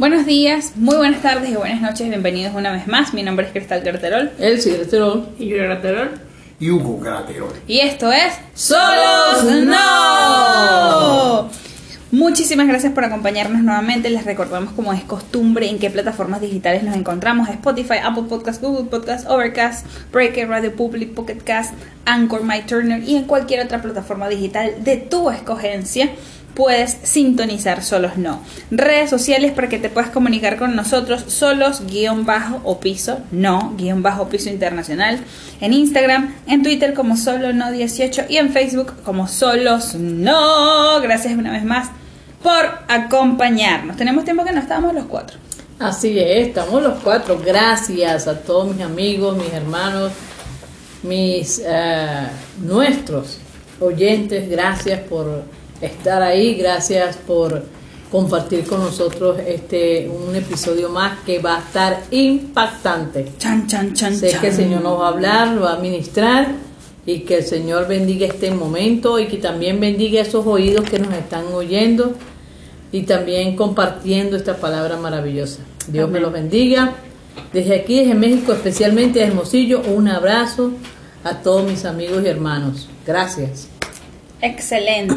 Buenos días, muy buenas tardes y buenas noches, bienvenidos una vez más. Mi nombre es Cristal Carterol. Elsie Graterol. Y yo Graterol. y Hugo Graterol. Y esto es Solos No. Muchísimas gracias por acompañarnos nuevamente. Les recordamos como es costumbre en qué plataformas digitales nos encontramos. Spotify, Apple Podcast, Google Podcast, Overcast, Breaker, Radio Public, Pocket Cast, Anchor, My Turner y en cualquier otra plataforma digital de tu escogencia puedes sintonizar Solos No. Redes sociales para que te puedas comunicar con nosotros, solos guion bajo o piso, no, guion bajo piso internacional, en Instagram, en Twitter como solo no 18 y en Facebook como solos no. Gracias una vez más por acompañarnos. Tenemos tiempo que no estábamos los cuatro. Así es, estamos los cuatro. Gracias a todos mis amigos, mis hermanos, mis eh, nuestros oyentes. Gracias por estar ahí. Gracias por compartir con nosotros este un episodio más que va a estar impactante. Chan, chan, chan, Sé chan. que el Señor nos va a hablar, lo va a ministrar y que el Señor bendiga este momento y que también bendiga esos oídos que nos están oyendo y también compartiendo esta palabra maravillosa. Dios me los bendiga. Desde aquí, desde México, especialmente de Hermosillo, un abrazo a todos mis amigos y hermanos. Gracias. Excelente.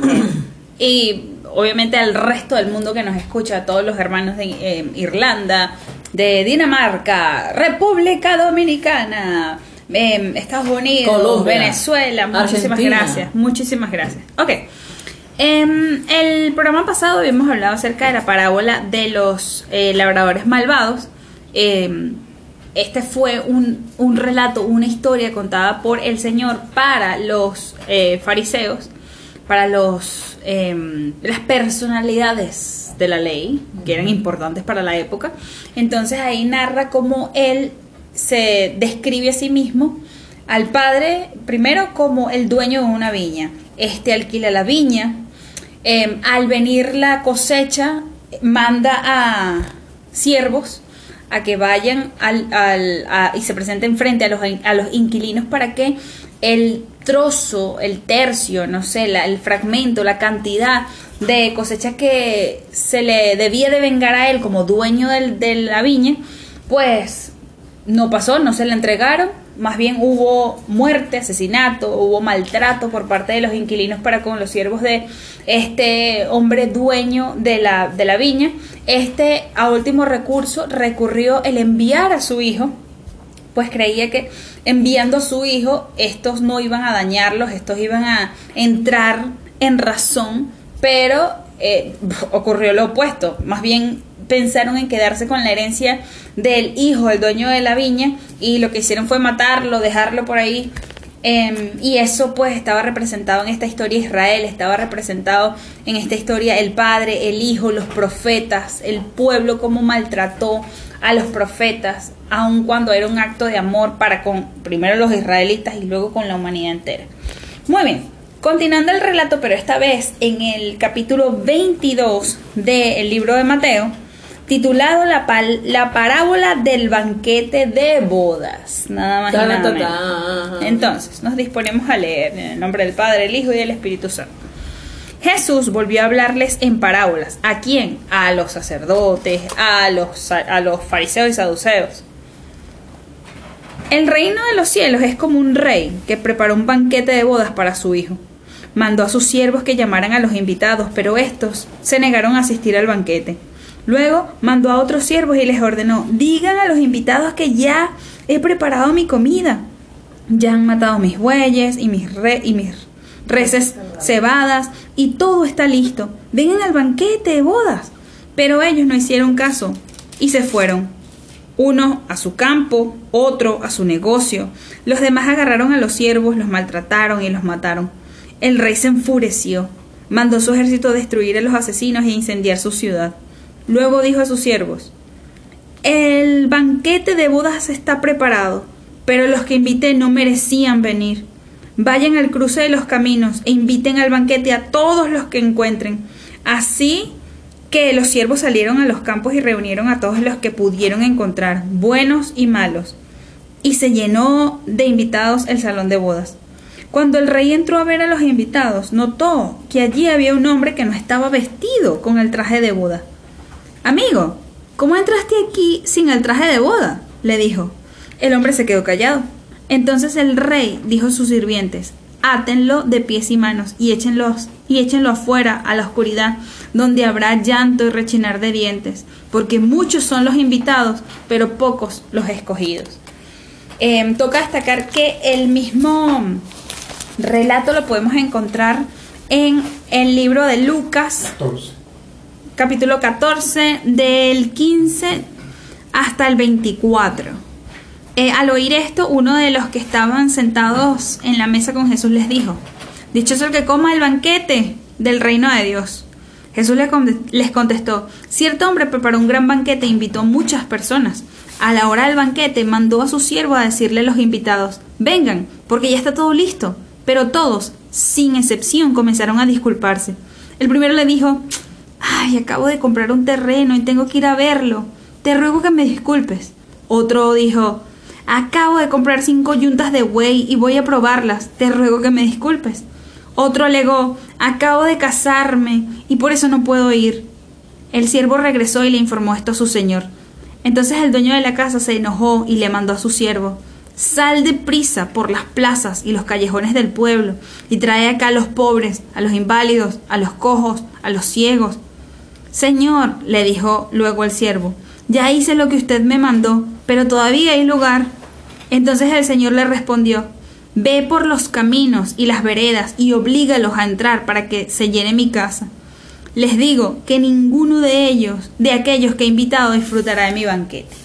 Y obviamente al resto del mundo que nos escucha, a todos los hermanos de eh, Irlanda, de Dinamarca, República Dominicana, eh, Estados Unidos, Colombia, Venezuela. Muchísimas Argentina. gracias. Muchísimas gracias. Ok. En el programa pasado habíamos hablado acerca de la parábola de los eh, labradores malvados. Eh, este fue un, un relato, una historia contada por el Señor para los eh, fariseos, para los eh, las personalidades de la ley, que eran importantes para la época. Entonces ahí narra cómo él se describe a sí mismo al padre primero como el dueño de una viña. Este alquila la viña. Eh, al venir la cosecha, manda a siervos a que vayan al, al- a- y se presenten frente a los, a los inquilinos para que el trozo, el tercio, no sé, la- el fragmento, la cantidad de cosecha que se le debía de vengar a él como dueño del- de la viña, pues no pasó, no se le entregaron, más bien hubo muerte, asesinato, hubo maltrato por parte de los inquilinos para con los siervos de este hombre dueño de la, de la viña. Este, a último recurso, recurrió el enviar a su hijo, pues creía que enviando a su hijo, estos no iban a dañarlos, estos iban a entrar en razón, pero eh, ocurrió lo opuesto, más bien pensaron en quedarse con la herencia del hijo, el dueño de la viña, y lo que hicieron fue matarlo, dejarlo por ahí. Em, y eso pues estaba representado en esta historia Israel, estaba representado en esta historia el padre, el hijo, los profetas, el pueblo, cómo maltrató a los profetas, aun cuando era un acto de amor para con primero los israelitas y luego con la humanidad entera. Muy bien, continuando el relato, pero esta vez en el capítulo 22 del libro de Mateo, titulado la, pal- la parábola del banquete de bodas. Nada más y nada menos. Entonces, nos disponemos a leer en el nombre del Padre, el Hijo y del Espíritu Santo. Jesús volvió a hablarles en parábolas. ¿A quién? A los sacerdotes, a los, a los fariseos y saduceos. El reino de los cielos es como un rey que preparó un banquete de bodas para su hijo. Mandó a sus siervos que llamaran a los invitados, pero estos se negaron a asistir al banquete. Luego mandó a otros siervos y les ordenó, digan a los invitados que ya he preparado mi comida. Ya han matado mis bueyes y mis, re- y mis reses cebadas y todo está listo. Vengan al banquete de bodas. Pero ellos no hicieron caso y se fueron. Uno a su campo, otro a su negocio. Los demás agarraron a los siervos, los maltrataron y los mataron. El rey se enfureció, mandó su ejército a destruir a los asesinos e incendiar su ciudad. Luego dijo a sus siervos, el banquete de bodas está preparado, pero los que invité no merecían venir. Vayan al cruce de los caminos e inviten al banquete a todos los que encuentren. Así que los siervos salieron a los campos y reunieron a todos los que pudieron encontrar, buenos y malos. Y se llenó de invitados el salón de bodas. Cuando el rey entró a ver a los invitados, notó que allí había un hombre que no estaba vestido con el traje de boda. Amigo, ¿Cómo entraste aquí sin el traje de boda? le dijo. El hombre se quedó callado. Entonces el rey dijo a sus sirvientes, átenlo de pies y manos y échenlos y échenlo afuera a la oscuridad, donde habrá llanto y rechinar de dientes, porque muchos son los invitados, pero pocos los escogidos. Em, toca destacar que el mismo relato lo podemos encontrar en el libro de Lucas, 14. Capítulo 14, del 15 hasta el 24. Eh, al oír esto, uno de los que estaban sentados en la mesa con Jesús les dijo, Dichoso el que coma el banquete del reino de Dios. Jesús les conte- les contestó, cierto hombre preparó un gran banquete e invitó muchas personas. A la hora del banquete mandó a su siervo a decirle a los invitados, vengan, porque ya está todo listo. Pero todos, sin excepción, comenzaron a disculparse. El primero le dijo, ay, acabo de comprar un terreno y tengo que ir a verlo. Te ruego que me disculpes. Otro dijo, acabo de comprar cinco yuntas de buey y voy a probarlas. Te ruego que me disculpes. Otro alegó, acabo de casarme y por eso no puedo ir. El siervo regresó y le informó esto a su señor. Entonces el dueño de la casa se enojó y le mandó a su siervo, Sal deprisa por las plazas y los callejones del pueblo y trae acá a los pobres, a los inválidos, a los cojos, a los ciegos. Señor, le dijo luego el siervo, ya hice lo que usted me mandó, pero todavía hay lugar. Entonces el Señor le respondió, Ve por los caminos y las veredas y oblígalos a entrar para que se llene mi casa. Les digo que ninguno de ellos, de aquellos que he invitado, disfrutará de mi banquete.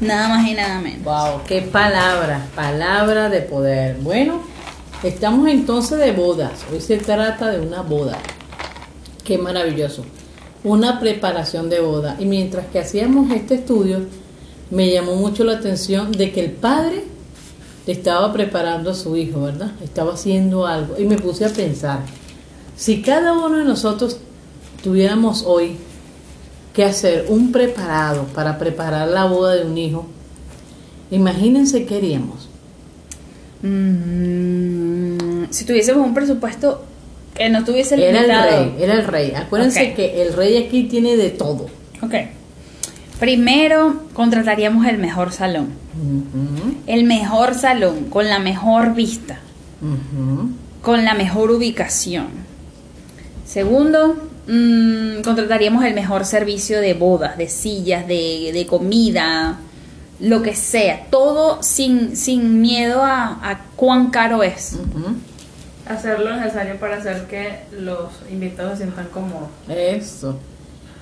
Nada más y nada menos. Wow, qué palabra, palabra de poder. Bueno, estamos entonces de bodas. Hoy se trata de una boda. Qué maravilloso. Una preparación de boda. Y mientras que hacíamos este estudio, me llamó mucho la atención de que el padre estaba preparando a su hijo, ¿verdad? Estaba haciendo algo. Y me puse a pensar, si cada uno de nosotros tuviéramos hoy que hacer un preparado para preparar la boda de un hijo, imagínense qué haríamos. Mm, si tuviésemos un presupuesto que no tuviese Era el limitado. rey, era el rey. Acuérdense que el rey aquí tiene de todo. Ok. Primero contrataríamos el mejor salón. El mejor salón, con la mejor vista, con la mejor ubicación. Segundo, mm, contrataríamos el mejor servicio de bodas, de sillas, de, de comida, lo que sea. Todo sin, sin miedo a, a cuán caro es. Ujú. Hacer lo necesario para hacer que los invitados se sientan cómodos. Eso.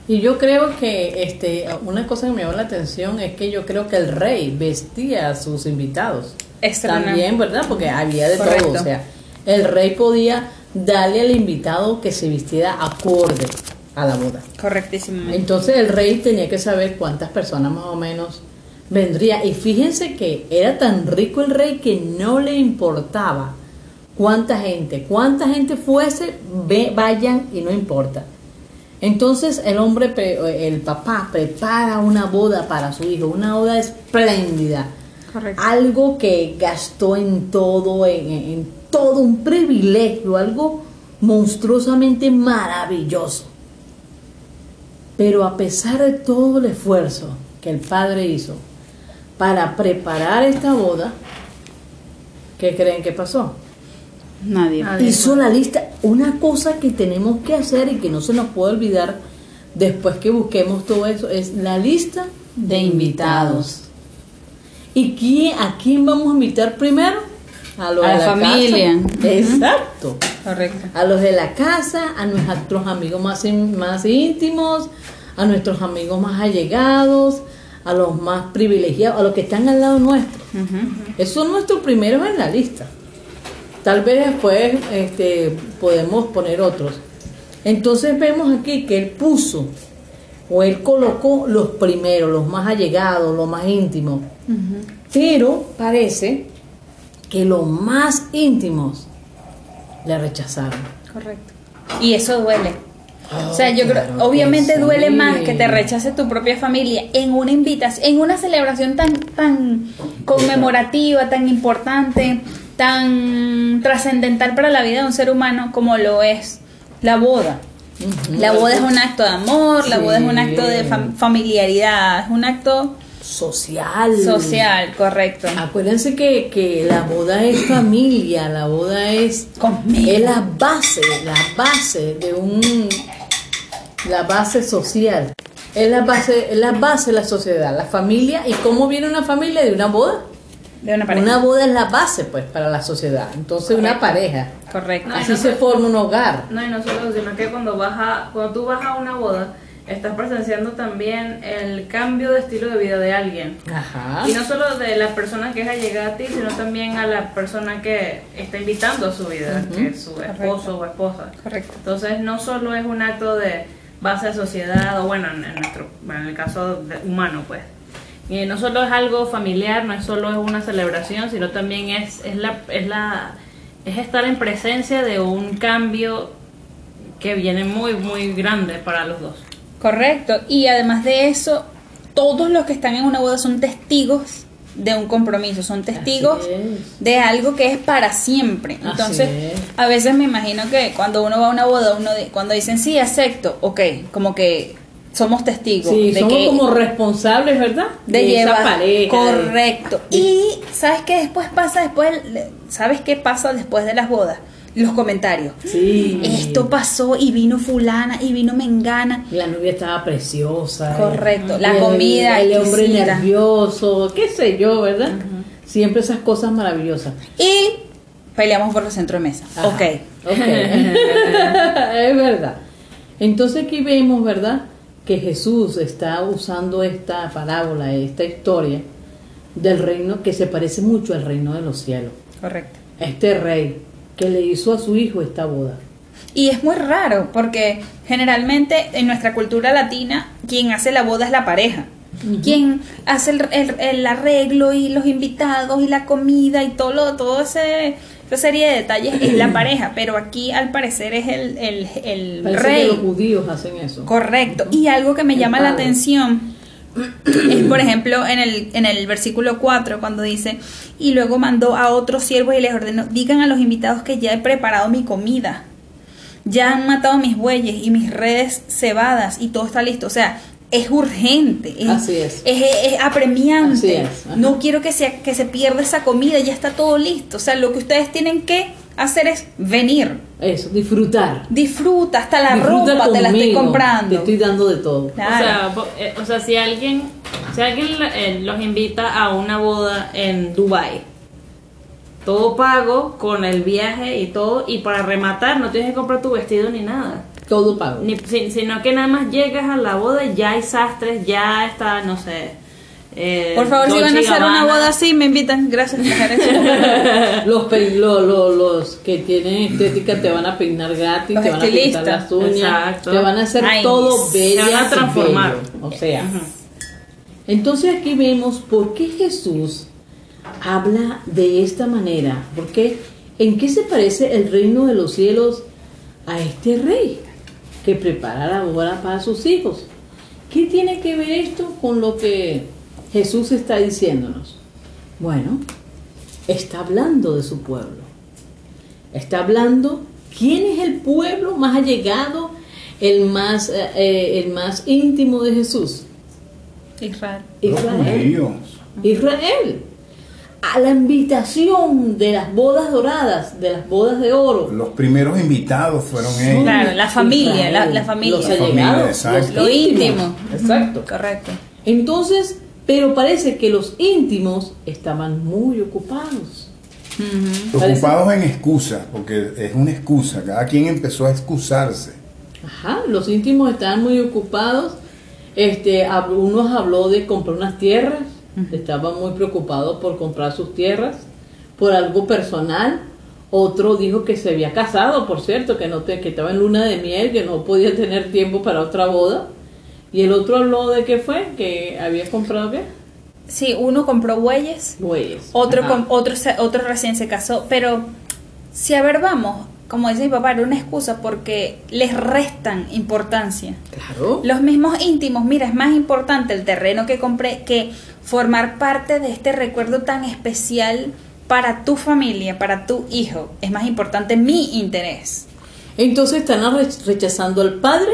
Y yo creo que este una cosa que me llamó la atención es que yo creo que el rey vestía a sus invitados. Extraordinario. También, ¿verdad? Porque había de Correcto. todo. O sea, el rey podía darle al invitado que se vistiera acorde a la boda. Correctísimo. Entonces el rey tenía que saber cuántas personas más o menos vendría. Y fíjense que era tan rico el rey que no le importaba cuánta gente, cuánta gente fuese, ve, vayan y no importa. Entonces el hombre, el papá prepara una boda para su hijo, una boda espléndida. Correcto. Algo que gastó en todo, en, en- en todo un privilegio, algo monstruosamente maravilloso. Pero a pesar de todo el esfuerzo que el padre hizo para preparar esta boda, ¿qué creen que pasó? Nadie. Hizo la lista. Una cosa que tenemos que hacer y que no se nos puede olvidar después que busquemos todo eso es la lista de invitados. ¿Y quién, a quién vamos a invitar primero? A los A de la familia. casa. Exacto. Correcto. A los de la casa, a nuestros amigos más, más íntimos, a nuestros amigos más allegados, a los más privilegiados, a los que están al lado nuestro. Esos son nuestros primeros en la lista. Tal vez después este, podemos poner otros. Entonces vemos aquí que él puso o él colocó los primeros, los más allegados, los más íntimos. Pero parece que los más íntimos le rechazaron. Correcto. Y eso duele. Oh, o sea, yo creo, obviamente duele más que te rechace tu propia familia en una invitación, en una celebración tan, tan conmemorativa, tan importante, tan trascendental para la vida de un ser humano como lo es la boda. La boda es un acto de amor, la boda es un acto de fam- familiaridad, es un acto social. social, correcto. Acuérdense que, que la boda es familia, la boda es, Conmigo. es la base, la base de un, la base social. Es la base, es la base de la sociedad, la familia. ¿Y cómo viene una familia de una boda? De una pareja. Una boda es la base, pues, para la sociedad. Entonces, una pareja. Correcto. Así no se forma un hogar. No, y no solo eso, sino que cuando, vas a, cuando tú vas a una boda, estás presenciando también el cambio de estilo de vida de alguien. Ajá. Y no solo de la persona que es allegada a ti, sino también a la persona que está invitando a su vida, que es su esposo o esposa. Correcto. Entonces no solo es un acto de base de sociedad, o bueno, en, en nuestro, bueno, en el caso de- humano, pues. Y no solo es algo familiar, no es solo es una celebración, sino también es, es la, es la, es estar en presencia de un cambio que viene muy, muy grande para los dos. Correcto. Y además de eso, todos los que están en una boda son testigos de un compromiso, son testigos de algo que es para siempre. Entonces, es. a veces me imagino que cuando uno va a una boda, uno cuando dicen sí, acepto, ok, como que somos testigos Sí, de somos que como responsables, ¿verdad? de, esa llevar pareja. correcto. Y sabes qué después pasa después, sabes qué pasa después de las bodas, los comentarios. Sí. Esto pasó y vino fulana y vino mengana. La novia estaba preciosa. Correcto, la el- comida El, hombre exquisita. nervioso, qué sé yo, ¿verdad? Siempre esas cosas maravillosas. Y peleamos por el centro de mesa. Ajá. Ok. Ok. es verdad. Entonces aquí vemos, ¿verdad? Que Jesús está usando esta parábola, esta historia del reino que se parece mucho al reino de los cielos. Correcto. Este rey que le hizo a su hijo esta boda. Y es muy raro porque generalmente en nuestra cultura latina quien hace la boda es la pareja. Quien hace el, el- el arreglo y los invitados y la comida y todo lo, todo ese esa serie de detalles es la pareja, pero aquí al parecer es el, el, el Parece rey. que los judíos hacen eso. Correcto. Y algo que me El llama la atención es, por ejemplo, en el, en el versículo 4, cuando dice, y luego mandó a otros siervos y les ordenó, digan a los invitados que ya he preparado mi comida. Ya han matado mis bueyes y mis redes cebadas y todo está listo. O sea, es urgente. Es, Así es. Es, es apremiante. Así es, ajá. No quiero que se, que se pierda esa comida, ya está todo listo. O sea, lo que ustedes tienen que hacer es venir. Eso, disfrutar. Disfruta, hasta la Disfruta ropa te la estoy comprando. Te estoy dando de todo. Claro. O sea, eh, o sea, si alguien, si alguien eh, los invita a una boda en Dubai, todo pago con el viaje y todo, y para rematar no tienes que comprar tu vestido ni nada. Todo pago. Ni- si- sino que nada más llegas a la boda y ya hay sastres, ya está, no sé. eh, Por favor, si van a hacer una boda así, me invitan. Gracias. Los, pe- lo- lo- los que tienen estética te van a peinar gratis, Los te van a pintar las uñas, Exacto. te van a hacer Ay, todo se bello. van a transformar. O sea, entonces aquí vemos por qué Jesús habla de esta manera. Porque ¿en qué se parece el reino de los cielos a este rey que prepara la boda para sus hijos? ¿Qué tiene que ver esto con lo que Jesús está diciéndonos? Bueno, está hablando de su pueblo. Está hablando quién es el pueblo más allegado, el más, eh, eh, el más íntimo de Jesús. Israel. Los Israel. judíos. Israel. A la invitación de las bodas doradas, de las bodas de oro. Los primeros invitados fueron ellos. Claro, la familia, la- la familia. Los allegados, Lo íntimos. íntimo. Exacto. Correcto. Entonces, pero parece que los íntimos estaban muy ocupados. Ocupados en excusas, porque es una excusa. Cada quien empezó a excusarse. Ajá, los íntimos estaban muy ocupados. Este, unos habló de comprar unas tierras, estaban muy preocupados por comprar sus tierras, por algo personal. Otro dijo que se había casado, por cierto, que no te- que estaba en luna de miel, que no podía tener tiempo para otra boda. Y el otro habló de qué fue, que había comprado qué? Sí, uno compró bueyes, Bueyes. otro, com- otro recién se casó, pero si a ver vamos, como dice mi papá, era una excusa porque les restan importancia. Claro. Los mismos íntimos, mira, es más importante el terreno que compré que formar parte de este recuerdo tan especial para tu familia, para tu hijo. Es más importante mi interés. Entonces están re- rechazando al Padre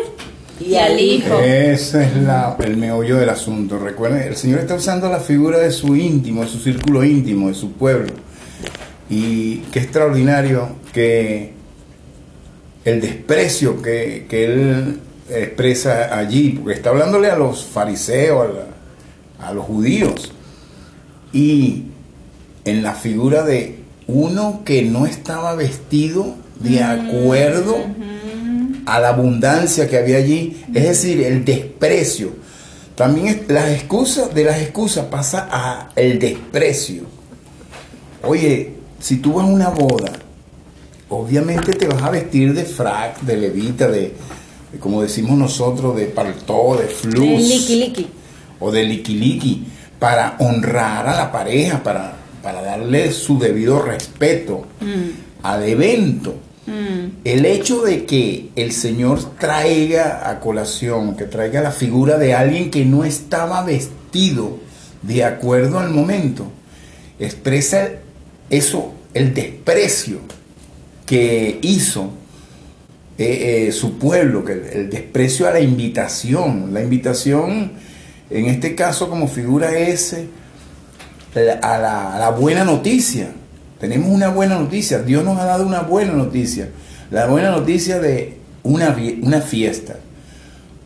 y, Y al Hijo. Ese es la- el meollo del asunto. Recuerden, el Señor está usando la figura de su íntimo, de su círculo íntimo, de su pueblo. Y qué extraordinario que el desprecio que, que Él expresa allí, porque está hablándole a los fariseos, a, la- a los judíos. Y en la figura de uno que no estaba vestido de acuerdo a la abundancia que había allí, es decir, el desprecio. También las excusas, de las excusas pasa a el desprecio. Oye, si tú vas a una boda, obviamente te vas a vestir de frac, de levita, de, de como decimos nosotros, de paltó, de flus De liqui liqui. O de liquiliqui para honrar a la pareja, para, para darle su debido respeto Mm, al evento. mm. El hecho de que el Señor traiga a colación, que traiga la figura de alguien que no estaba vestido de acuerdo al momento, expresa eso, el desprecio que hizo eh, eh, su pueblo, que el, el desprecio a la invitación. La invitación, en este caso como figura la- a, la, a la buena noticia. Tenemos una buena noticia, Dios nos ha dado una buena noticia. La buena noticia de una, una fiesta,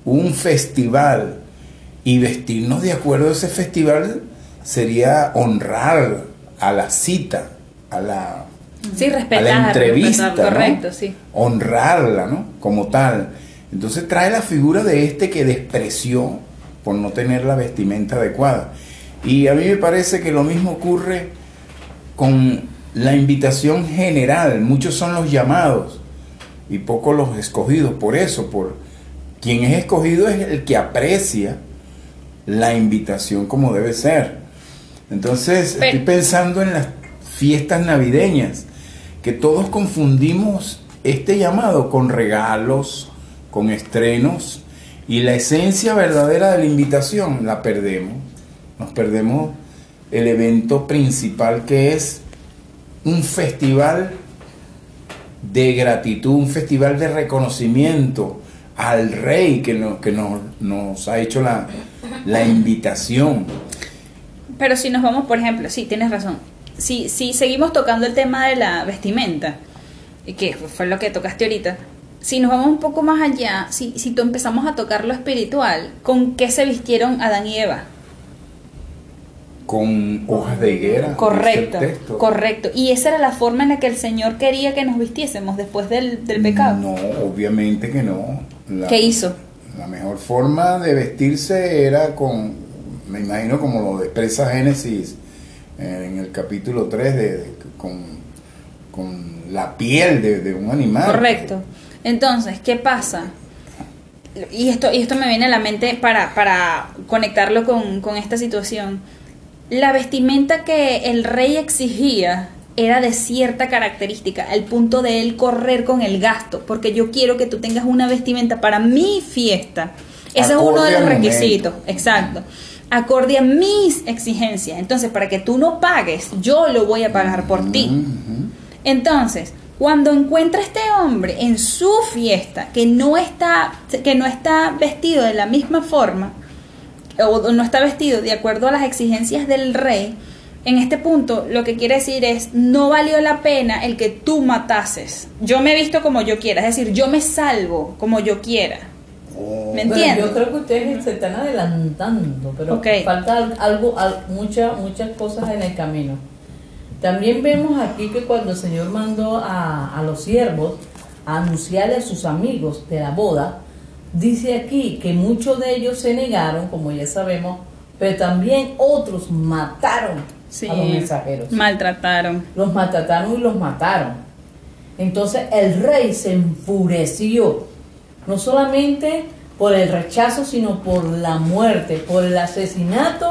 un festival, y vestirnos de acuerdo a ese festival sería honrar a la cita, a la, Sí, a la entrevista, respetar, ¿no? Correcto, sí. honrarla, ¿no? Como tal. Entonces trae la figura de este que despreció por no tener la vestimenta adecuada. Y a mí me parece que lo mismo ocurre con la invitación general. Muchos son los llamados y pocos los escogidos. Por eso, por quien es escogido es el que aprecia la invitación como debe ser. Entonces, Pero- estoy pensando en las fiestas navideñas, que todos confundimos este llamado con regalos, con estrenos, y la esencia verdadera de la invitación la perdemos. Nos perdemos el evento principal que es un festival de gratitud, un festival de reconocimiento al rey que, nos, que nos, ha hecho la, la invitación. Pero si nos vamos, por ejemplo, sí, tienes razón. Si, si seguimos tocando el tema de la vestimenta, que fue lo que tocaste ahorita, si nos vamos un poco más allá, si, si empezamos a tocar lo espiritual, ¿con qué se vistieron Adán y Eva? con hojas de higuera. Correcto, correcto. Y esa era la forma en la que el Señor quería que nos vistiésemos después del, del pecado. No, obviamente que no. La, ¿Qué hizo? La mejor forma de vestirse era con, me imagino como lo expresa Génesis eh, en el capítulo 3, de, de- con, con la piel de, de un animal. Correcto. Entonces, ¿qué pasa? Y esto, y esto me viene a la mente para, para conectarlo con, con esta situación. La vestimenta que el rey exigía era de cierta característica, al punto de él correr con el gasto, porque yo quiero que tú tengas una vestimenta para mi fiesta. Ese es uno de los requisitos, exacto. Acorde a mis exigencias. Entonces, para que tú no pagues, yo lo voy a pagar por ti. Entonces, cuando encuentra este hombre en su fiesta que no está que no está vestido de la misma forma o no está vestido de acuerdo a las exigencias del rey, en este punto lo que quiere decir es no valió la pena el que tú matases. Yo me he visto como yo quiera, es decir, yo me salvo como yo quiera. Oh, ¿Me Bueno, entiendes? yo creo que ustedes se están adelantando, pero Ok. falta al- algo, al- muchas muchas cosas en el camino. También vemos aquí que cuando el Señor mandó a, a los siervos a anunciarle a sus amigos de la boda, dice aquí que muchos de ellos se negaron, como ya sabemos, pero también otros mataron Sí, a los mensajeros maltrataron. los maltrataron y los mataron. Entonces el rey se enfureció, no solamente por el rechazo, sino por la muerte, por el asesinato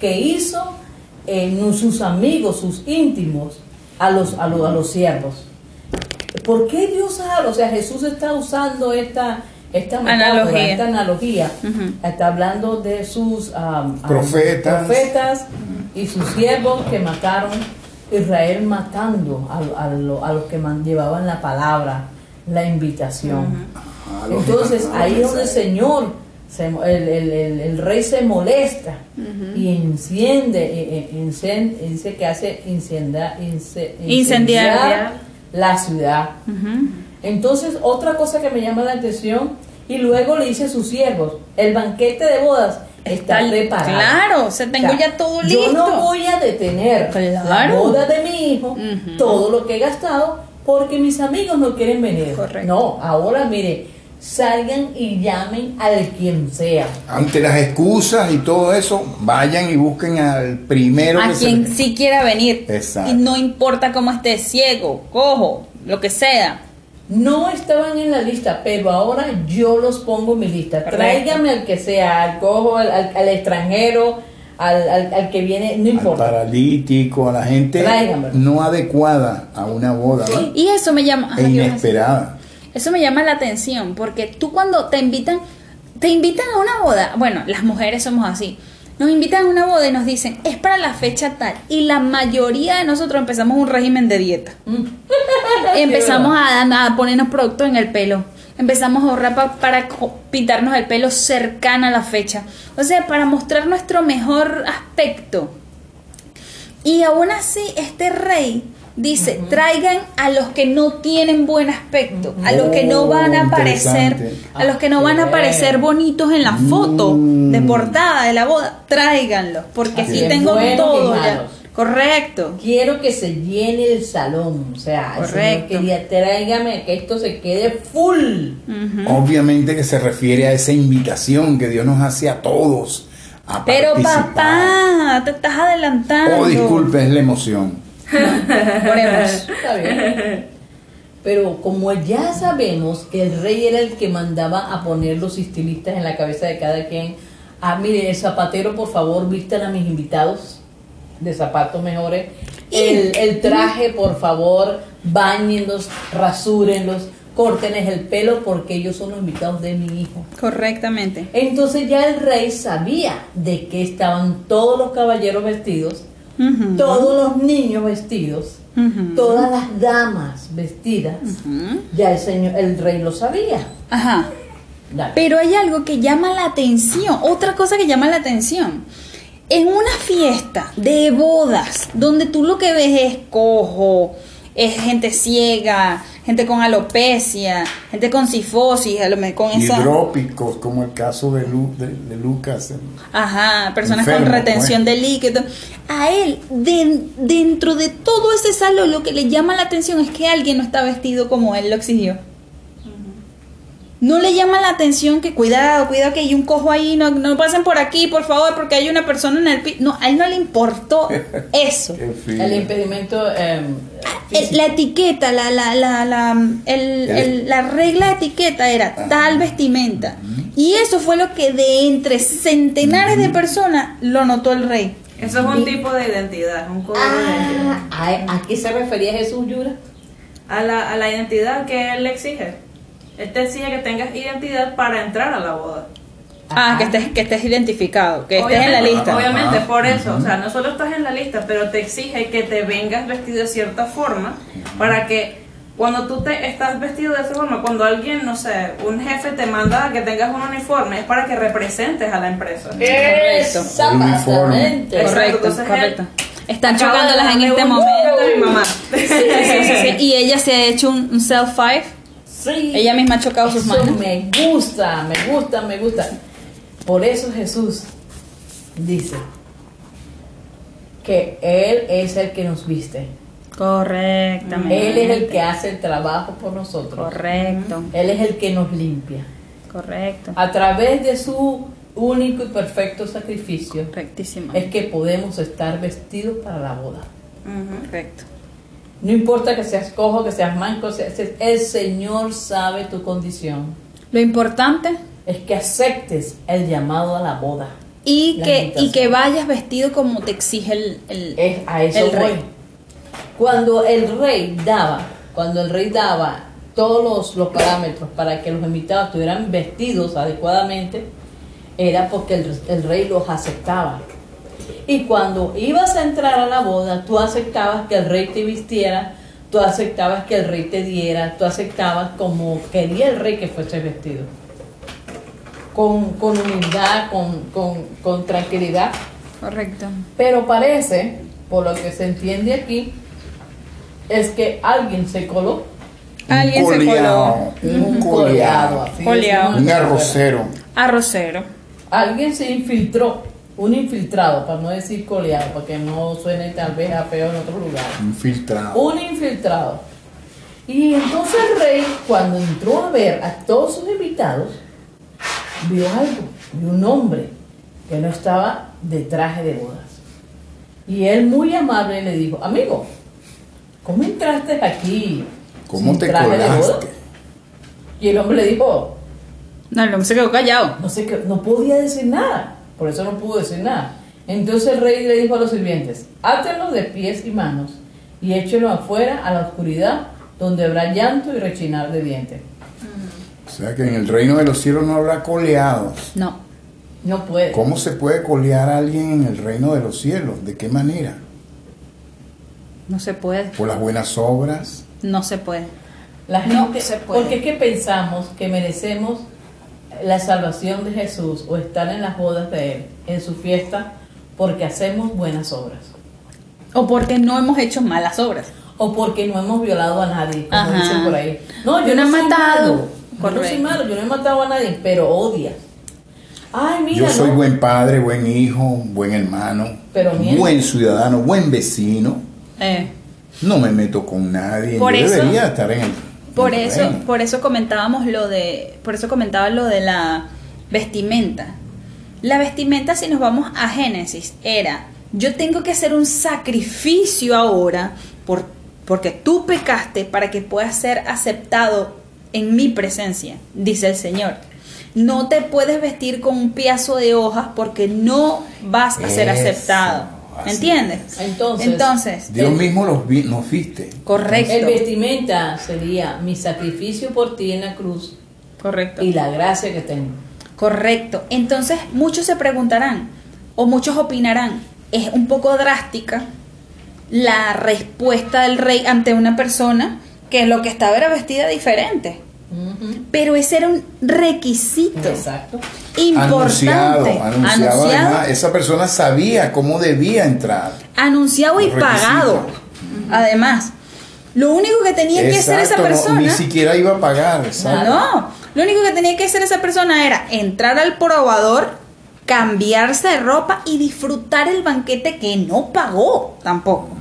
que hizo en sus amigos, sus íntimos, a los, a los, a los siervos. ¿Por qué Dios habla? O sea, Jesús está usando esta, esta metáfora, Analogía. esta analogía. Está hablando de sus am, am, Profetas. profetas y sus siervos que mataron Israel matando a, a lo- a los que man- llevaban la palabra, la invitación. Entonces ah, ahí es donde el. Señor, se el, el- el- el rey se molesta y enciende, eh, incen- dice que hace incendiar, ince- Incendiar. incendiar la ciudad. Entonces, otra cosa que me llama la atención, y luego le dice a sus siervos, el banquete de bodas está, Está- preparado. claro, o sea, tengo ya todo Yo no listo. voy a detener la boda de mi hijo, todo lo que he gastado, porque mis amigos no quieren venir. Correcto. No, ahora mire, salgan y llamen al quien sea. Ante las excusas y todo eso, vayan y busquen al primero A que se quien le- sí quiera venir. Exacto. Y no importa cómo esté ciego, cojo, lo que sea. No estaban en la lista, pero ahora yo los pongo en mi lista. Correcto. Tráigame al que sea, al cojo, al, al- al extranjero, al, al- al que viene, no al importa. paralítico, a la gente no adecuada a una boda ¿no? Y eso me llama. e inesperada. Eso me llama la atención, porque tú cuando te invitan, te invitan a una boda, bueno, las mujeres somos así, nos invitan a una boda y nos dicen, es para la fecha tal, y la mayoría de nosotros empezamos un régimen de dieta. Mm. empezamos a, a ponernos productos en el pelo, empezamos a ahorrar pa- para pintarnos el pelo cercana a la fecha, o sea, para mostrar nuestro mejor aspecto. Y aún así, este rey dice, traigan a los que no tienen buen aspecto, a los que no Oh, van a aparecer, a los que no van a aparecer bonitos en la foto Mm. de portada de la boda, tráiganlos, porque es, tengo todo ya. Correcto. Quiero que se llene el salón, o sea, el Señor Correcto. quería tráigame que esto se quede full. Obviamente que se refiere a esa invitación que Dios nos hace a todos a Pero participar. papá, te estás adelantando. Oh, disculpe, es la emoción. Oremos. Está bien. Pero como ya sabemos que el rey era el que mandaba a poner los estilistas en la cabeza de cada quien, ah, mire, el zapatero, por favor, vistan a mis invitados de zapatos mejores. El, el traje, por favor, bañenlos, rasúrenlos, córtenles el pelo porque ellos son los invitados de mi hijo. Correctamente. Entonces ya el rey sabía de que estaban todos los caballeros vestidos, Todos los niños vestidos, todas las damas vestidas. Ya el señor, el rey lo sabía. Ajá. Dale. Pero hay algo que llama la atención, otra cosa que llama la atención. En una fiesta de bodas, donde tú lo que ves es cojo, es gente ciega, gente con alopecia, gente con sifosis, con esa... Hidrópicos, como el caso de, Lu- de, de Lucas. Ajá, personas Enfermo, con retención pues. de líquido. A él, de- dentro de todo ese salón, lo que le llama la atención es que alguien no está vestido como él lo exigió. No le llama la atención que cuidado, cuidado que hay un cojo ahí, no, no pasen por aquí, por favor, porque hay una persona en el piso. No, a él no le importó eso. El impedimento eh, El- físico. la etiqueta, la, la, la, la, el- el- la regla de etiqueta era tal vestimenta. Y eso fue lo que de entre centenares de personas lo notó el rey. Eso es un tipo de identidad, un código de identidad. Ah, ¿a, a qué se refería Jesús Yura? A la, a la identidad que él exige. Él te exige que tengas identidad para entrar a la boda. Ah, Ajá. que estés, que estés identificado, que estés en la Obviamente, lista. Obviamente, por eso. O sea, no solo estás en la lista, pero te exige que te vengas vestido de cierta forma para que cuando tú te estás vestido de esa forma, cuando alguien, no sé, un jefe te manda a que tengas un uniforme, es para que representes a la empresa. Exactamente. Correcto, entonces correcto. Están chocándolas en este momento. mi mamá. Sí, sí, sí, sí. Y ella se ha hecho un, un self five. Sí. Ella misma ha chocado sus manos. me gusta, me gusta, me gusta. Por eso Jesús dice que Él es el que nos viste. Correctamente. Él es el que hace el trabajo por nosotros. Correcto, Él es el que nos limpia. correcto. A través de su único y perfecto sacrificio Correctísimo. es que podemos estar vestidos para la boda. Correcto. No importa que seas cojo, que seas manco, seas- el Señor sabe tu condición. Lo importante Es que aceptes el llamado a la boda. y La que, y invitación. que vayas vestido como te exige el, el- Es a eso el voy. rey. Cuando el rey daba, cuando el rey daba todos los, los parámetros para que los invitados estuvieran vestidos adecuadamente, era porque el, el rey los aceptaba. Y cuando ibas a entrar a la boda, tú aceptabas que el rey te vistiera tú aceptabas que el rey te diera, tú aceptabas como quería el rey que fuese vestido. Con, con humildad, con, con, con tranquilidad. Correcto. Pero parece, por lo que se entiende aquí, es que alguien se coló. Alguien se coló. Un coleado. así Coleado. decimos Un arrocero. Arrocero. Alguien se infiltró, un infiltrado, para no decir coleado, para que no suene tal vez a feo en otro lugar. Infiltrado. Un infiltrado. Y entonces el rey, cuando entró a ver a todos sus invitados, vio algo, vio un hombre que no estaba de traje de bodas. Y él muy amable le dijo, amigo, ¿cómo entraste aquí? ¿Cómo sin te traje de bodas?" Y el hombre le dijo, No, el hombre se quedó callado. no sé qué, no podía decir nada, por eso no pudo decir nada. Entonces el rey le dijo a los sirvientes, átenlo de pies y manos y échenlo afuera a la oscuridad, donde habrá llanto y rechinar de dientes. O sea que en el reino de los cielos no habrá coleados. No. No puede. ¿Cómo se puede colear a alguien en el reino de los cielos? ¿De qué manera? No se puede. ¿Por las buenas obras? No se puede. La No gente, se puede. porque es que pensamos que merecemos la salvación de Jesús o estar en las bodas de Él, en su fiesta, porque hacemos buenas obras. O porque no hemos hecho malas obras. O porque no hemos violado a nadie, como Ajá. dicen por ahí. No, yo, Yo no no, he matado. Yo no soy malo, yo no he matado a nadie, pero odias. Ay, mira, Yo soy no. buen padre, buen hijo, buen hermano, Pero buen ciudadano, buen vecino. Eh, No me meto con nadie. Por Yo eso- debería estar en el. Por eso, por eso comentábamos lo de, por eso comentaba lo de la vestimenta. La vestimenta, si nos vamos a Génesis, era yo tengo que hacer un sacrificio ahora por, porque tú pecaste para que puedas ser aceptado en mi presencia, dice el Señor. No te puedes vestir con un piazo de hojas porque no vas a ser Eso, aceptado. Así ¿Entiendes? Entonces, Entonces, Dios el- mismo los vi- nos viste. correcto. El vestimenta sería mi sacrificio por ti en la cruz Correcto. y la gracia que tengo. Correcto. Entonces muchos se preguntarán o muchos opinarán, es un poco drástica la respuesta del rey ante una persona que lo que estaba era vestida diferente. Pero ese era un requisito Exacto. Anunciado, importante. anunciado. además, esa persona sabía cómo debía entrar. anunciado y pagado. Además, lo único que tenía que hacer esa no, persona ni siquiera iba a pagar. No, lo único que tenía que hacer esa persona era entrar al probador, cambiarse de ropa y disfrutar el banquete que no pagó tampoco.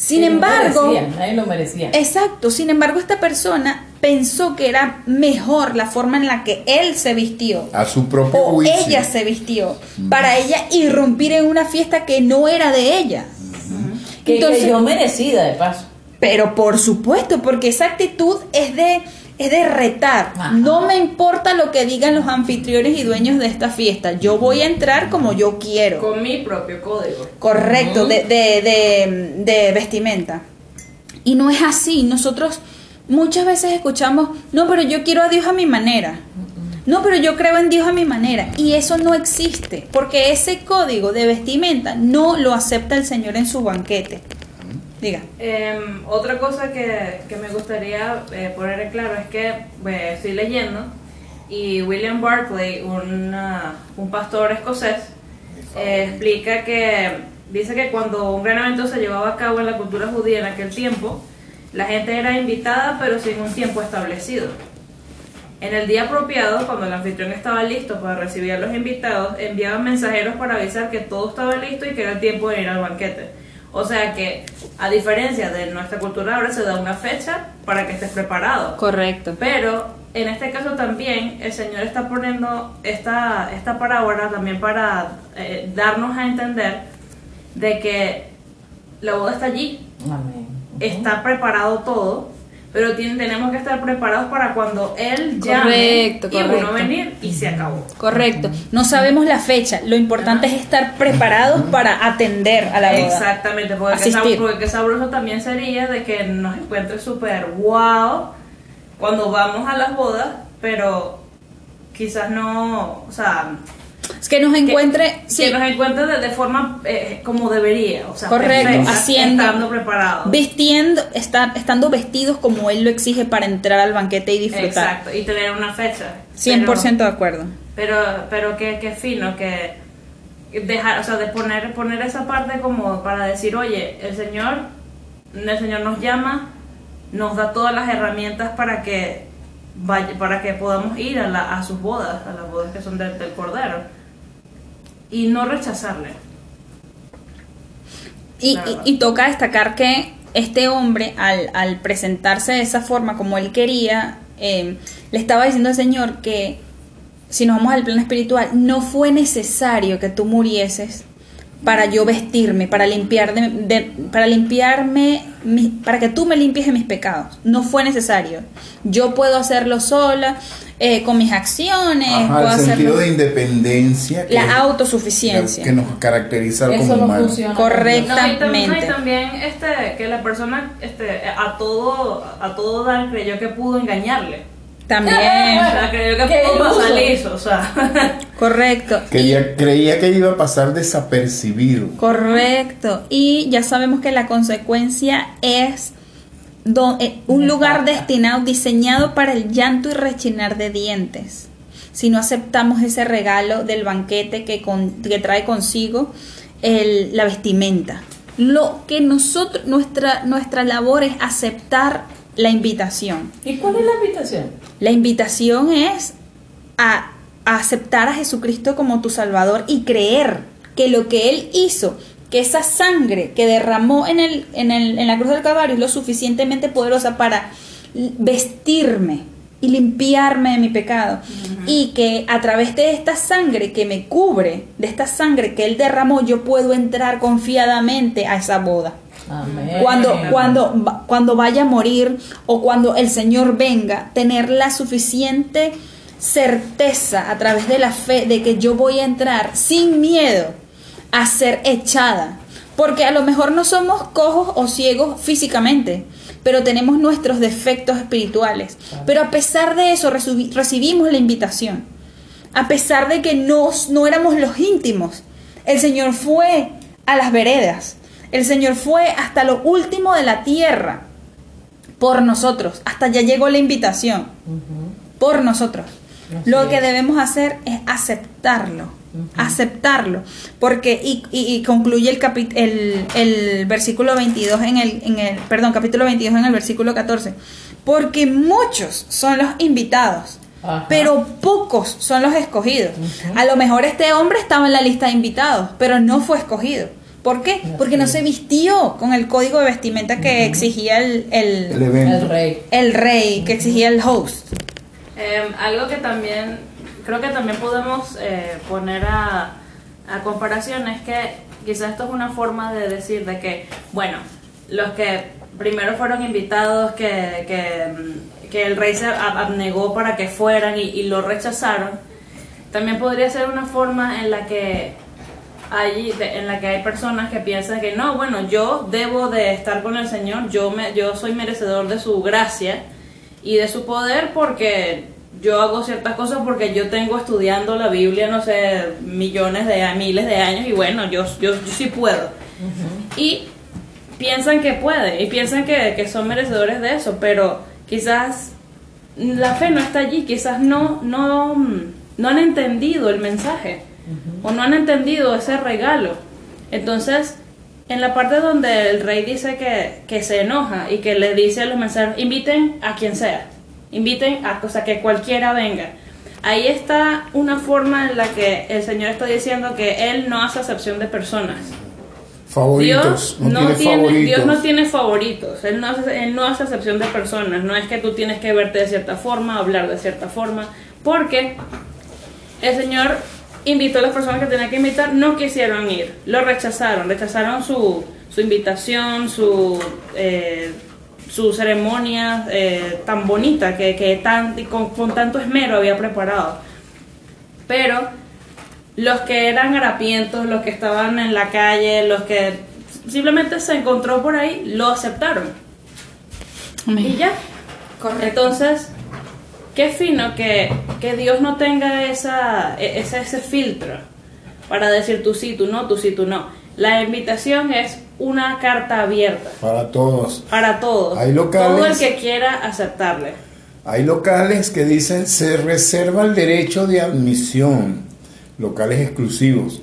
Sin embargo, merecía, nadie lo merecía. exacto, sin embargo esta persona pensó que era mejor la forma en la que él se vistió A su propio o juicio. ella se vistió para ella irrumpir en una fiesta que no era de ella. que, que Entonces- yo merecida de paso. Pero por supuesto, porque esa actitud es de, es de retar. Ajá. No me importa lo que digan los anfitriones y dueños de esta fiesta. Yo voy a entrar como yo quiero. Con mi propio código. Correcto, de, de, de, de vestimenta. Y no es así. Nosotros muchas veces escuchamos, no, pero yo quiero a Dios a mi manera. No, pero yo creo en Dios a mi manera. Y eso no existe, porque ese código de vestimenta no lo acepta el Señor en su banquete. Diga. Em, otra cosa que, que me gustaría eh, poner en claro es que eh, estoy leyendo y William Barclay, una- un pastor escocés, eh, explica que dice que cuando un gran evento se llevaba a cabo en la cultura judía en aquel tiempo, la gente era invitada pero sin un tiempo establecido. En el día apropiado, cuando el anfitrión estaba listo para recibir a los invitados, enviaban mensajeros para avisar que todo estaba listo y que era el tiempo de ir al banquete. O sea que, a diferencia de nuestra cultura ahora, se da una fecha para que estés preparado. Correcto. Pero en este caso también el Señor está poniendo esta, esta parábola también para eh, darnos a entender de que la boda está allí, Amén. está preparado todo, pero tiene- tenemos que estar preparados para cuando Él llame Correcto, y uno correcto. venir y se acabó. Correcto. No sabemos la fecha. Lo importante es estar preparados para atender a la boda. Exactamente, Asistir. porque qué sabroso también sería de que nos encuentre súper wow cuando vamos a las bodas, pero quizás no, o sea, Es que nos encuentre, que, sí, que nos encuentre de, de forma eh, como debería, o sea, Correcto, perfecta, haciendo- estando preparado. vistiendo, estar, estando vestidos como él lo exige para entrar al banquete y disfrutar. Exacto, y tener una fecha. 100% de acuerdo. Pero, pero qué, qué fino que dejar, o sea, de poner, poner esa parte como para decir, oye, el Señor, el Señor nos llama, nos da todas las herramientas para que vaya, para que podamos ir a, la- a sus bodas, a las bodas que son del- del Cordero. Y no rechazarle. Y, toca destacar que este hombre, al, al presentarse de esa forma como él quería, eh, le estaba diciendo al Señor que, si nos vamos al plano espiritual, no fue necesario que tú murieses para yo vestirme, para limpiar de, de- para limpiarme, mi- para que tú me limpies de mis pecados. No fue necesario. Yo puedo hacerlo sola, eh, con mis acciones, Ajá, puedo el sentido hacerlo. de independencia que, La autosuficiencia. que nos caracteriza Eso como no humanos. No, y también este, que la persona este, a todo a todo dar creyó que pudo engañarle. También. O sea, creyó que Qué pudo iluso. pasar liso, o sea. Correcto. Creía que iba a pasar desapercibido. Correcto. Y ya sabemos que la consecuencia es do- eh, un lugar destinado, diseñado para el llanto y rechinar de dientes. Si no aceptamos ese regalo del banquete que, con- que trae consigo el- la vestimenta. Lo que nosotros, nuestra, nuestra labor es aceptar la invitación. ¿Y cuál es la invitación? La invitación es a, a aceptar a Jesucristo como tu Salvador y creer que lo que Él hizo, que esa sangre que derramó en, el, en, el, en la cruz del Calvario es lo suficientemente poderosa para vestirme y limpiarme de mi pecado. Y que a través de esta sangre que me cubre, de esta sangre que Él derramó, yo puedo entrar confiadamente a esa boda Amén. cuando, cuando, cuando vaya a morir o cuando el Señor venga, tener la suficiente certeza a través de la fe de que yo voy a entrar sin miedo a ser echada. Porque a lo mejor no somos cojos o ciegos físicamente, pero tenemos nuestros defectos espirituales. Pero a pesar de eso recibi- recibimos la invitación. A pesar de que no, no éramos los íntimos, el Señor fue a las veredas. El Señor fue hasta lo último de la tierra por nosotros. Hasta ya llegó la invitación por nosotros. Así Lo que es. debemos hacer es aceptarlo, aceptarlo, porque y, y- y concluye el, capi- el, el versículo 22 en el, en el, perdón, capítulo 22 en el versículo 14, porque muchos son los invitados, Ajá. pero pocos son los escogidos. A lo mejor este hombre estaba en la lista de invitados, pero no fue escogido. ¿Por qué? Porque no se vistió con el código de vestimenta que exigía el, el- El. El rey. el rey, que exigía el host. Eh, algo que también, creo que también podemos eh, poner a, a comparación es que quizás esto es una forma de decir de que, bueno, los que primero fueron invitados, que, que, que el rey se ab- abnegó para que fueran y, y lo rechazaron, también podría ser una forma en la que hay, de- en la que hay personas que piensan que no, bueno, yo debo de estar con el Señor, yo, me, yo soy merecedor de su gracia y de su poder porque yo hago ciertas cosas porque yo tengo estudiando la Biblia, no sé, millones de miles de años y bueno, yo, yo, yo sí puedo. Y piensan que pueden y piensan que, que son merecedores de eso, pero quizás la fe no está allí, quizás no, no, no han entendido el mensaje o no han entendido ese regalo. Entonces, en la parte donde el rey dice que, que se enoja y que le dice a los mensajeros, inviten a quien sea, inviten a cosa que cualquiera venga. Ahí está una forma en la que el Señor está diciendo que Él no hace acepción de personas. Favoritos. Dios no, no, tiene, tiene, favoritos. Dios no tiene favoritos. Él no, hace, él no hace excepción de personas. No es que tú tienes que verte de cierta forma, hablar de cierta forma. Porque el Señor invitó a las personas que tenía que invitar, no quisieron ir. Lo rechazaron. Rechazaron su, su invitación, su, eh, su ceremonia eh, tan bonita que, que tan, con, con tanto esmero había preparado. Pero los que eran harapientos, los que estaban en la calle, los que simplemente se encontró por ahí, lo aceptaron. Y ya. Entonces, qué fino que, que Dios no tenga esa, e- ese, ese filtro. para decir tú sí, tú no, tú sí, tú no. La invitación es una carta abierta Para todos. para todos. Hay locales- Todo el que quiera aceptarle. Hay locales que dicen se reserva el derecho de admisión, locales exclusivos.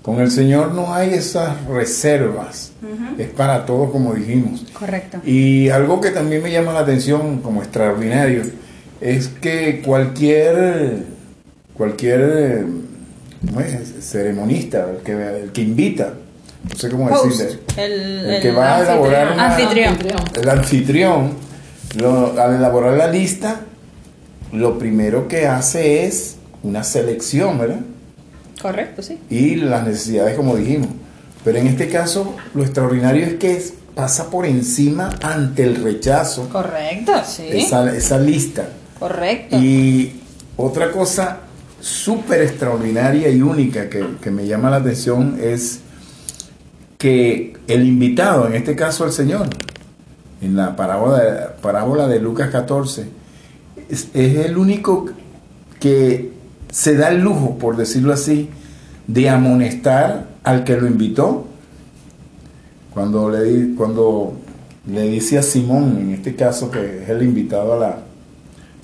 Con el Señor no hay esas reservas, es para todos como dijimos. Correcto. Y algo que también me llama la atención como extraordinario es que cualquier cualquier eh, ceremonista, el que, el que invita, no sé cómo Host, decirle, el, el que va a elaborar una- anfitrión. el anfitrión, lo- al elaborar la lista, lo primero que hace es una selección, ¿verdad? Correcto, sí. Y las necesidades, como dijimos. Pero en este caso, lo extraordinario es que es- pasa por encima ante el rechazo Correcto, sí. esa, esa lista. Correcto. Y otra cosa súper extraordinaria y única que, que me llama la atención es que el invitado, en este caso el Señor, en la parábola, parábola de Lucas 14, es, es el único que se da el lujo, por decirlo así, de amonestar al que lo invitó. Cuando le, cuando le dice a Simón, en este caso que es el invitado a la...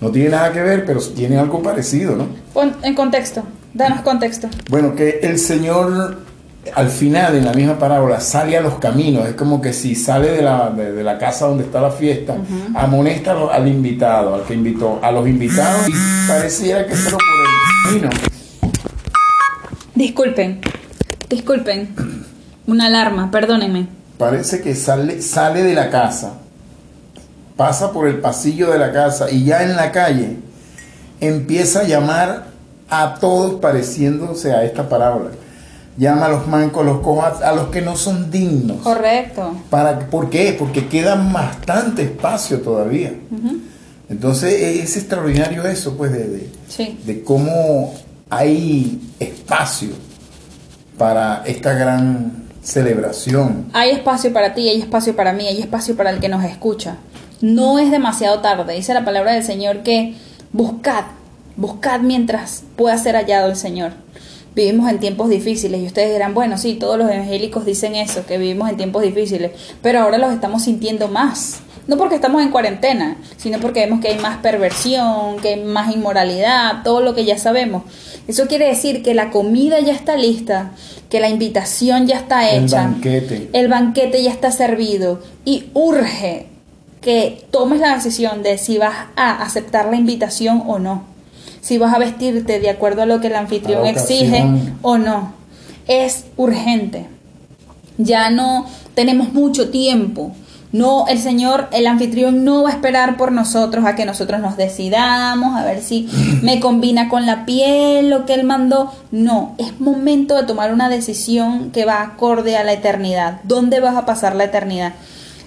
No tiene nada que ver, pero tiene algo parecido, ¿no? Pon en contexto. Danos contexto. Bueno, que el Señor al final en la misma parábola sale a los caminos, es como que si sale de la, de, de la casa donde está la fiesta, amonesta al, al invitado, al que invitó, a los invitados y pareciera que solo por el camino. Disculpen. Disculpen. Una alarma, perdónenme. Parece que sale, sale de la casa, pasa por el pasillo de la casa y ya en la calle empieza a llamar a todos pareciéndose a esta parábola. Llama a los mancos, a los cojos, a los que no son dignos. Correcto. Para, ¿Por qué? Porque queda bastante espacio todavía. Entonces e- es extraordinario eso, pues, de, de, Sí. de cómo hay espacio para esta gran celebración. Hay espacio para ti, hay espacio para mí, hay espacio para el que nos escucha. No es demasiado tarde. Dice la palabra del Señor que buscad, buscad mientras pueda ser hallado el Señor. Vivimos en tiempos difíciles y ustedes dirán, bueno, sí, todos los evangélicos dicen eso, que vivimos en tiempos difíciles, pero ahora los estamos sintiendo más. No porque estamos en cuarentena, sino porque vemos que hay más perversión, que hay más inmoralidad, todo lo que ya sabemos. Eso quiere decir que la comida ya está lista, que la invitación ya está El hecha. banquete. El banquete ya está servido y urge que tomes la decisión de si vas a aceptar la invitación o no. Si vas a vestirte de acuerdo a lo que el anfitrión exige o no. Es urgente. Ya no tenemos mucho tiempo. No, el Señor, el anfitrión no va a esperar por nosotros a que nosotros nos decidamos, a ver si me combina con la piel lo que Él mandó. No, es momento de tomar una decisión que va acorde a la eternidad. ¿Dónde vas a pasar la eternidad?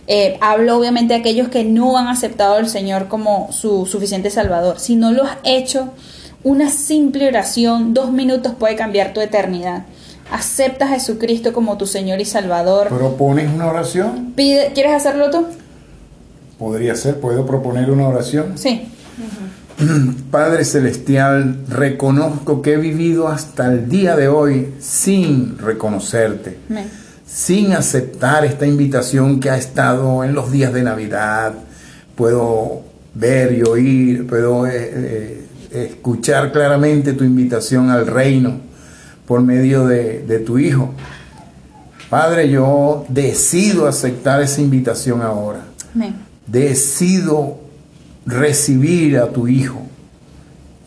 Eh, hablo obviamente de aquellos que no han aceptado al Señor como su suficiente Salvador. Si no lo has hecho, una simple oración, dos minutos puede cambiar tu eternidad. Acepta a Jesucristo como tu Señor y Salvador. ¿Propones una oración? Pide, ¿Quieres hacerlo tú? Podría ser, puedo proponer una oración. Sí. Padre Celestial, reconozco que he vivido hasta el día de hoy sin reconocerte, Amén. Sin aceptar esta invitación que ha estado en los días de Navidad. Puedo ver y oír, puedo eh, eh, escuchar claramente tu invitación al reino por medio de, de tu Hijo. Padre, yo decido aceptar esa invitación ahora Amén. decido recibir a tu Hijo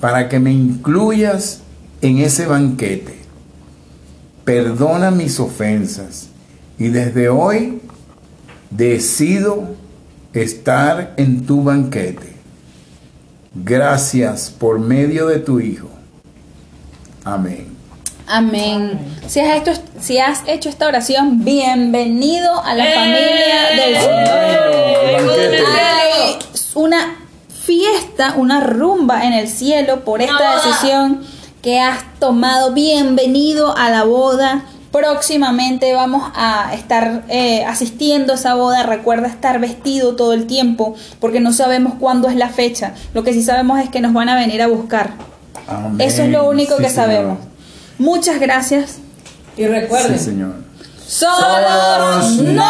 para que me incluyas en ese banquete. Perdona mis ofensas y desde hoy decido estar en tu banquete. Gracias por medio de tu Hijo. Amén. Amén. Si has, hecho, si has hecho esta oración, bienvenido a la familia del Señor. Banquete. Hay una fiesta, una rumba en el cielo por esta decisión que has tomado. Bienvenido a la boda. Próximamente vamos a estar eh, asistiendo a esa boda. Recuerda estar vestido todo el tiempo porque no sabemos cuándo es la fecha. Lo que sí sabemos es que nos van a venir a buscar. Amén. Eso es lo único Sí, que Señor. sabemos. Muchas gracias. Y recuerden, Sí, señor. Solos no.